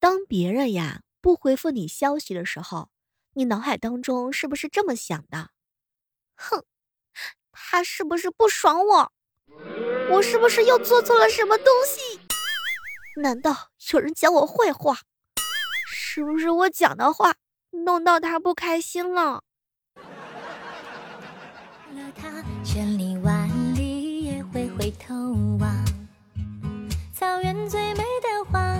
当别人呀不回复你消息的时候，你脑海当中是不是这么想的？哼，他是不是不爽我？我是不是又做错了什么东西？难道有人讲我坏话？是不是我讲的话弄到他不开心了？千里万里也会回头望。草原最美的花，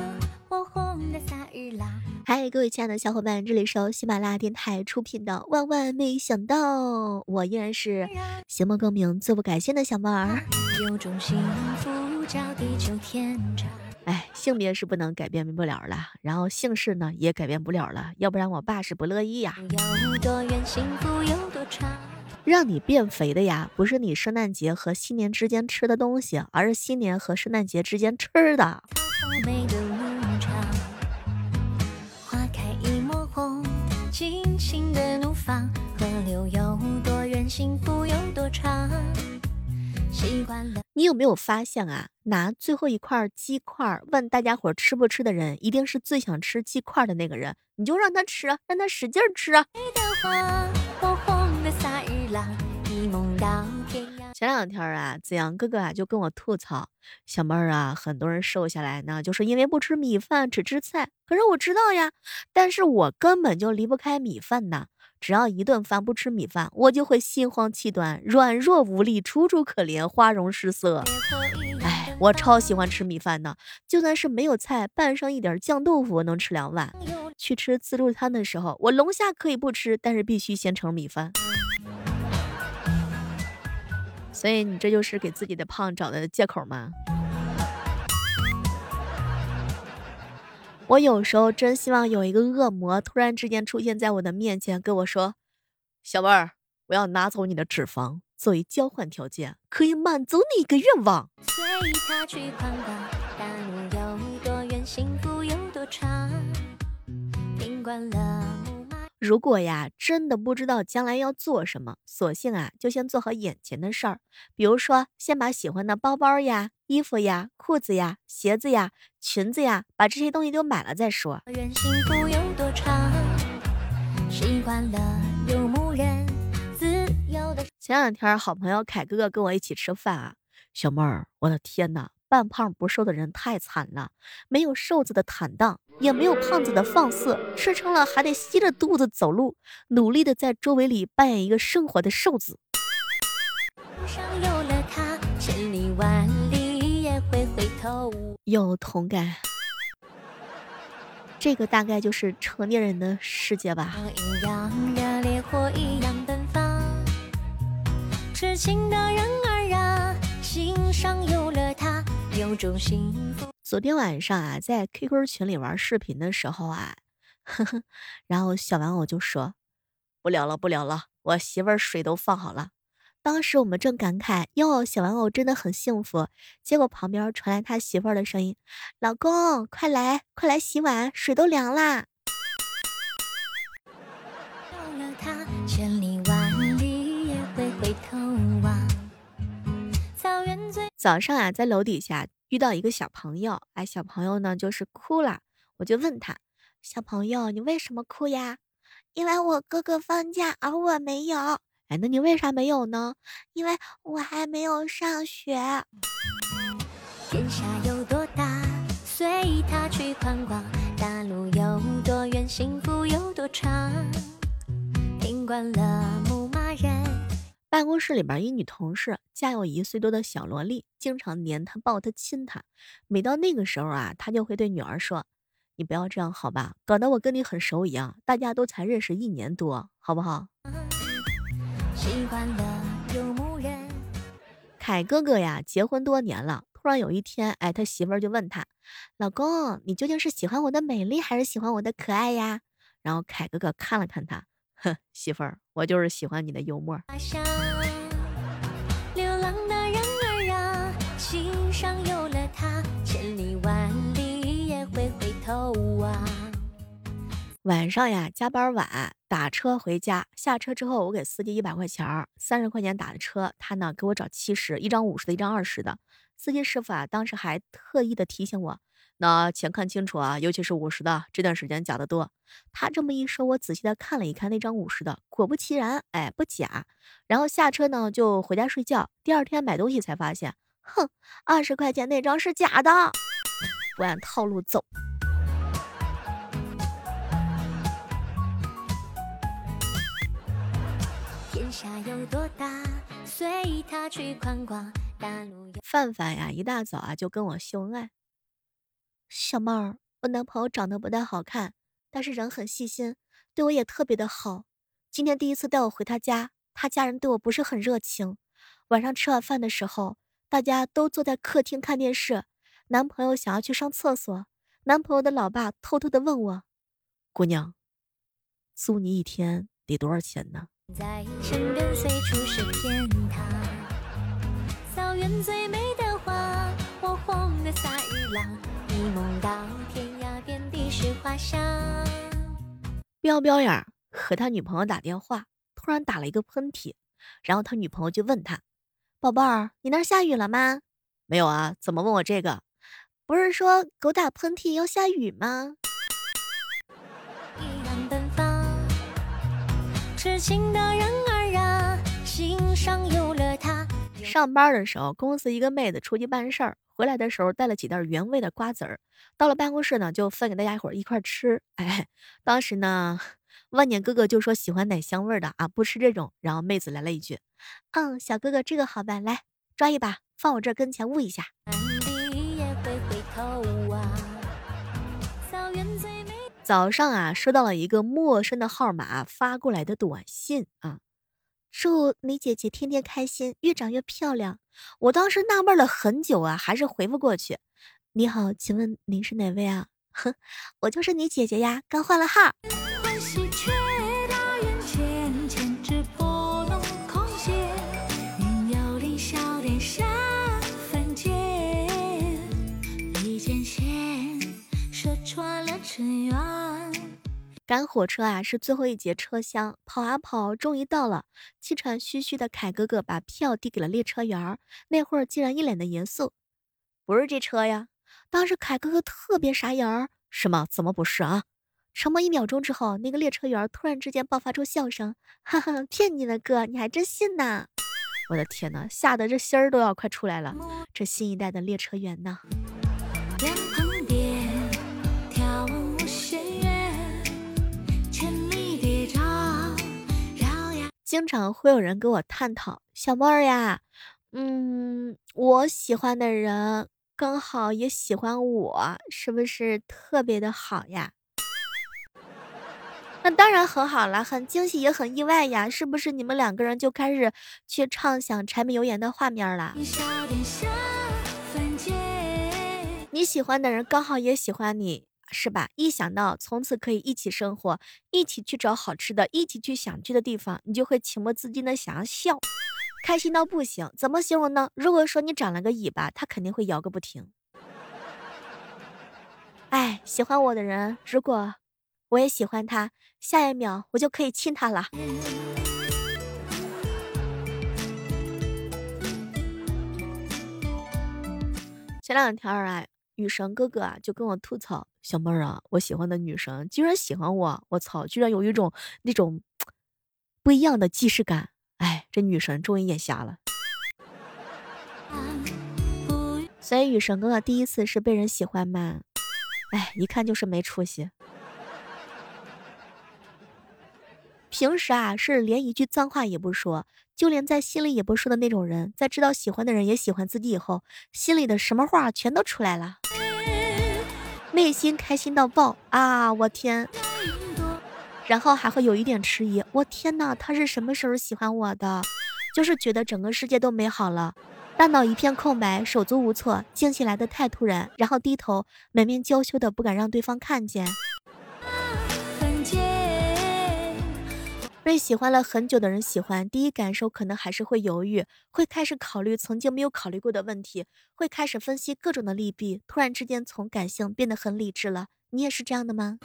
嗨，各位亲爱的小伙伴，这里是由喜马拉雅电台出品的《万万没想到》，我依然是行不更名，自不改姓的小妹儿。有种幸福叫地久天长。哎，性别是不能改变不了了，然后姓氏呢也改变不了了，要不然我爸是不乐意呀。有多远，幸福有多长。让你变肥的呀，不是你圣诞节和新年之间吃的东西，而是新年和圣诞节之间吃的。你有没有发现啊？拿最后一块鸡块问大家伙吃不吃的人，一定是最想吃鸡块的那个人。你就让他吃，让他使劲吃啊！前两天啊，子阳哥哥啊就跟我吐槽，小妹儿啊，很多人瘦下来呢，就是因为不吃米饭，只吃菜。可是我知道呀，但是我根本就离不开米饭呐。只要一顿饭不吃米饭，我就会心慌气短、软弱无力、楚楚可怜、花容失色。哎，我超喜欢吃米饭的，就算是没有菜，拌上一点酱豆腐，我能吃两碗。去吃自助餐的时候，我龙虾可以不吃，但是必须先盛米饭。所以你这就是给自己的胖找的借口吗？我有时候真希望有一个恶魔突然之间出现在我的面前，跟我说：“小妹儿，我要拿走你的脂肪，作为交换条件，可以满足你一个愿望。”惯了如果呀，真的不知道将来要做什么，索性啊，就先做好眼前的事儿。比如说，先把喜欢的包包呀、衣服呀、裤子呀、鞋子呀、裙子呀，把这些东西都买了再说。前两天，好朋友凯哥哥跟我一起吃饭啊，小妹儿，我的天哪！半胖不瘦的人太惨了，没有瘦子的坦荡，也没有胖子的放肆，吃撑了还得吸着肚子走路，努力的在周围里扮演一个生活的瘦子。有同感，这个大概就是成年人的世界吧。痴情的人儿啊，心上有种幸福。昨天晚上啊，在 QQ 群里玩视频的时候啊，呵呵，然后小玩偶就说：“不聊了，不聊了，我媳妇儿水都放好了。”当时我们正感慨哟，小玩偶真的很幸福。结果旁边传来他媳妇儿的声音：“老公，快来，快来洗碗，水都凉啦。”早上啊，在楼底下遇到一个小朋友，哎，小朋友呢就是哭了，我就问他，小朋友，你为什么哭呀？因为我哥哥放假，而我没有。哎，那你为啥没有呢？因为我还没有上学。天下有多大，随他去宽广；大路有多远，幸福有多长。听惯了牧马人。办公室里边，一女同事家有一岁多的小萝莉，经常黏她、抱她、亲她。每到那个时候啊，她就会对女儿说：“你不要这样好吧，搞得我跟你很熟一样。大家都才认识一年多，好不好？”凯哥哥呀，结婚多年了，突然有一天，哎，他媳妇儿就问他：“老公，你究竟是喜欢我的美丽，还是喜欢我的可爱呀？”然后凯哥哥看了看他。哼，媳妇儿，我就是喜欢你的幽默。晚上呀，加班晚，打车回家，下车之后，我给司机一百块钱儿，三十块钱打的车，他呢给我找七十，一张五十的，一张二十的。司机师傅啊，当时还特意的提醒我，那钱看清楚啊，尤其是五十的，这段时间假的多。他这么一说，我仔细的看了一看那张五十的，果不其然，哎，不假。然后下车呢，就回家睡觉。第二天买东西才发现，哼，二十块钱那张是假的，不按套路走。天下有多大，随他去宽广。大路范范呀，一大早啊就跟我秀恩爱。小妹儿，我男朋友长得不太好看，但是人很细心，对我也特别的好。今天第一次带我回他家，他家人对我不是很热情。晚上吃完饭的时候，大家都坐在客厅看电视。男朋友想要去上厕所，男朋友的老爸偷偷的问我：“姑娘，租你一天得多少钱呢？”在身边随处是天堂，草原最美的花，火红的飒日朗。梦到天涯，遍地是花香。彪彪呀，和他女朋友打电话，突然打了一个喷嚏，然后他女朋友就问他：“宝贝儿，你那下雨了吗？”“没有啊，怎么问我这个？不是说狗打喷嚏要下雨吗？”痴情的人儿啊，心上有。上班的时候，公司一个妹子出去办事儿。回来的时候带了几袋原味的瓜子儿，到了办公室呢，就分给大家伙儿一块吃。哎，当时呢，万年哥哥就说喜欢奶香味的啊，不吃这种。然后妹子来了一句：“嗯，小哥哥这个好办，来抓一把，放我这跟前捂一下。”早上啊，收到了一个陌生的号码发过来的短信啊。祝你姐姐天天开心，越长越漂亮。我当时纳闷了很久啊，还是回复过去。你好，请问您是哪位啊？哼，我就是你姐姐呀，刚换了号。赶火车啊，是最后一节车厢，跑啊跑，终于到了。气喘吁吁的凯哥哥把票递给了列车员儿，那会儿竟然一脸的严肃：“不是这车呀！”当时凯哥哥特别傻眼儿：“什么？怎么不是啊？”沉默一秒钟之后，那个列车员突然之间爆发出笑声：“哈哈，骗你呢，哥，你还真信呐！”我的天呐，吓得这心儿都要快出来了。这新一代的列车员呢？经常会有人跟我探讨，小妹儿呀，嗯，我喜欢的人刚好也喜欢我，是不是特别的好呀？那当然很好了，很惊喜也很意外呀，是不是？你们两个人就开始去畅想柴米油盐的画面了？你喜欢的人刚好也喜欢你。是吧？一想到从此可以一起生活，一起去找好吃的，一起去想去的地方，你就会情不自禁的想要笑，开心到不行。怎么形容呢？如果说你长了个尾巴，它肯定会摇个不停。哎，喜欢我的人，如果我也喜欢他，下一秒我就可以亲他了。前两天啊。雨神哥哥啊，就跟我吐槽：“小妹儿啊，我喜欢的女神居然喜欢我，我操，居然有一种那种不一样的既视感。哎，这女神终于眼瞎了。所以女神哥哥第一次是被人喜欢吗？哎，一看就是没出息。平时啊，是连一句脏话也不说。”就连在心里也不说的那种人，在知道喜欢的人也喜欢自己以后，心里的什么话全都出来了，内心开心到爆啊！我天，然后还会有一点迟疑，我天呐，他是什么时候喜欢我的？就是觉得整个世界都美好了，大脑一片空白，手足无措，惊喜来的太突然，然后低头，满面娇羞的不敢让对方看见。被喜欢了很久的人喜欢，第一感受可能还是会犹豫，会开始考虑曾经没有考虑过的问题，会开始分析各种的利弊，突然之间从感性变得很理智了。你也是这样的吗？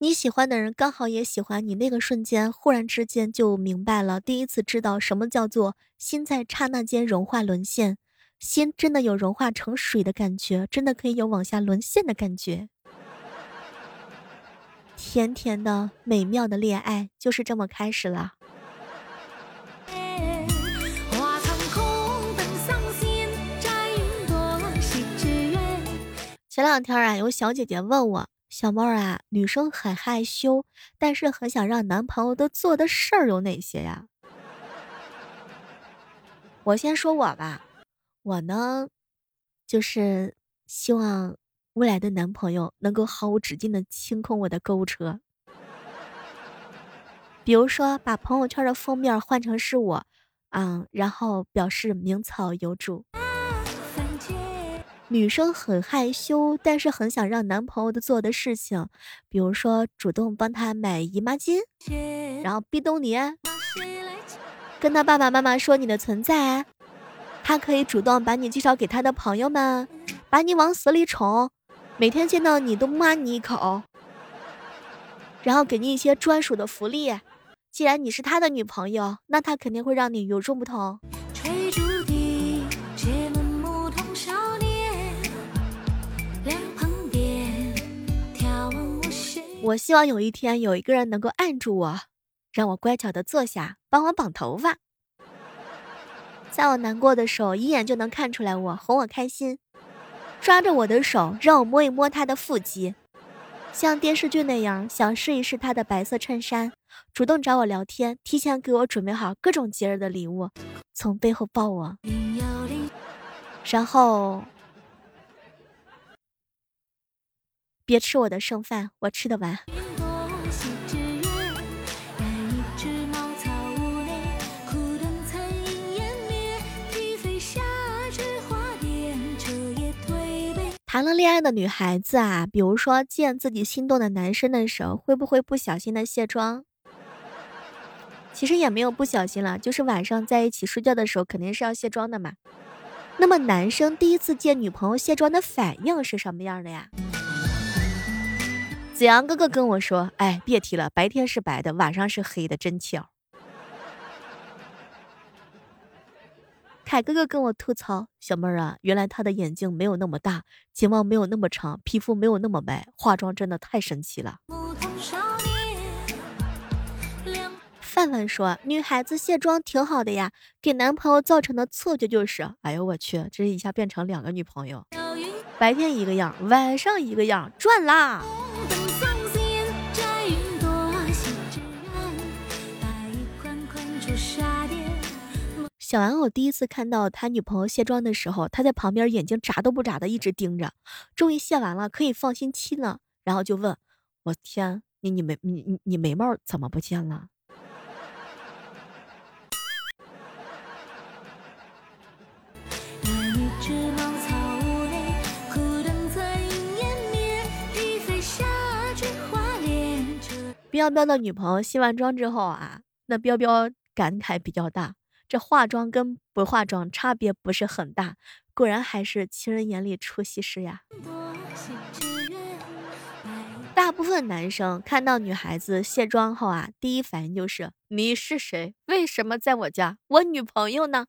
你喜欢的人刚好也喜欢你，那个瞬间忽然之间就明白了，第一次知道什么叫做心在刹那间融化沦陷，心真的有融化成水的感觉，真的可以有往下沦陷的感觉。甜甜的、美妙的恋爱就是这么开始了。前两天啊，有小姐姐问我。小猫啊，女生很害羞，但是很想让男朋友的做的事儿有哪些呀？我先说我吧，我呢，就是希望未来的男朋友能够毫无止境的清空我的购物车，比如说把朋友圈的封面换成是我，嗯，然后表示名草有主。女生很害羞，但是很想让男朋友的做的事情，比如说主动帮他买姨妈巾，然后壁咚你，跟他爸爸妈妈说你的存在，他可以主动把你介绍给他的朋友们，把你往死里宠，每天见到你都骂你一口，然后给你一些专属的福利。既然你是他的女朋友，那他肯定会让你与众不同。我希望有一天有一个人能够按住我，让我乖巧的坐下，帮我绑头发。在我难过的时候，一眼就能看出来我，哄我开心。抓着我的手，让我摸一摸他的腹肌，像电视剧那样想试一试他的白色衬衫，主动找我聊天，提前给我准备好各种节日的礼物，从背后抱我，然后。别吃我的剩饭，我吃得完。谈了恋爱的女孩子啊，比如说见自己心动的男生的时候，会不会不小心的卸妆？其实也没有不小心了，就是晚上在一起睡觉的时候，肯定是要卸妆的嘛。那么男生第一次见女朋友卸妆的反应是什么样的呀？子阳哥哥跟我说：“哎，别提了，白天是白的，晚上是黑的，真巧。”凯哥哥跟我吐槽：“小妹儿啊，原来他的眼睛没有那么大，睫毛没有那么长，皮肤没有那么白，化妆真的太神奇了。”范范说：“女孩子卸妆挺好的呀，给男朋友造成的错觉就是，哎呦我去，这一下变成两个女朋友，白天一个样，晚上一个样，赚啦！”小玩偶第一次看到他女朋友卸妆的时候，他在旁边眼睛眨都不眨的一直盯着。终于卸完了，可以放心亲了，然后就问：“我天，你你眉你你你眉毛怎么不见了？”彪彪的女朋友卸完妆之后啊，那彪彪感慨比较大。这化妆跟不化妆差别不是很大，果然还是情人眼里出西施呀。大部分男生看到女孩子卸妆后啊，第一反应就是你是谁？为什么在我家？我女朋友呢？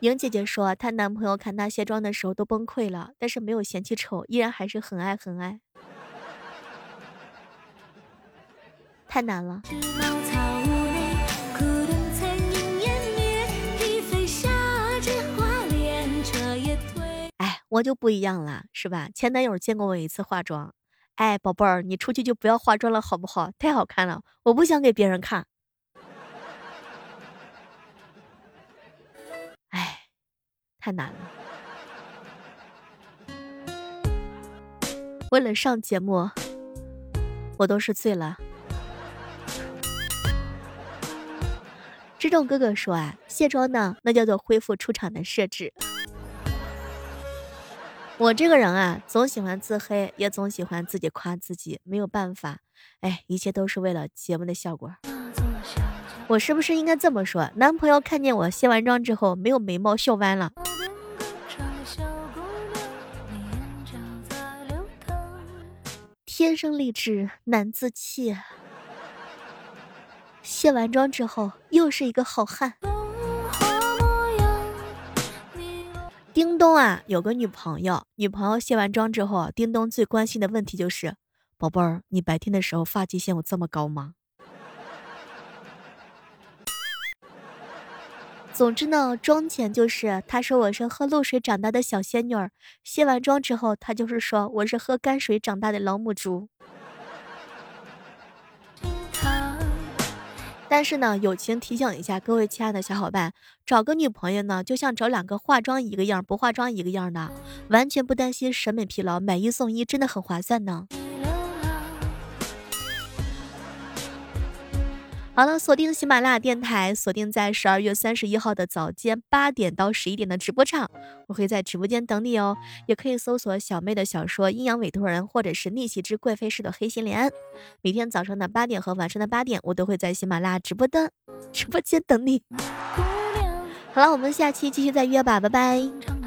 莹姐姐说，她男朋友看她卸妆的时候都崩溃了，但是没有嫌弃丑，依然还是很爱很爱。太难了。我就不一样了，是吧？前男友见过我一次化妆，哎，宝贝儿，你出去就不要化妆了，好不好？太好看了，我不想给别人看。哎，太难了。为了上节目，我都是醉了。知众哥哥说啊，卸妆呢，那叫做恢复出厂的设置。我这个人啊，总喜欢自黑，也总喜欢自己夸自己，没有办法，哎，一切都是为了节目的效果。我是不是应该这么说？男朋友看见我卸完妆之后没有眉毛笑弯了，天生丽质难自弃。卸完妆之后，又是一个好汉。叮咚啊，有个女朋友，女朋友卸完妆之后，叮咚最关心的问题就是：宝贝儿，你白天的时候发际线有这么高吗？总之呢，妆前就是他说我是喝露水长大的小仙女儿，卸完妆之后，他就是说我是喝泔水长大的老母猪。但是呢，友情提醒一下各位亲爱的小伙伴，找个女朋友呢，就像找两个化妆一个样不化妆一个样的，完全不担心审美疲劳，买一送一真的很划算呢。好了，锁定喜马拉雅电台，锁定在十二月三十一号的早间八点到十一点的直播场，我会在直播间等你哦。也可以搜索小妹的小说《阴阳委托人》或者是《逆袭之贵妃式的黑心莲》。每天早上的八点和晚上的八点，我都会在喜马拉雅直播的直播间等你。好了，我们下期继续再约吧，拜拜。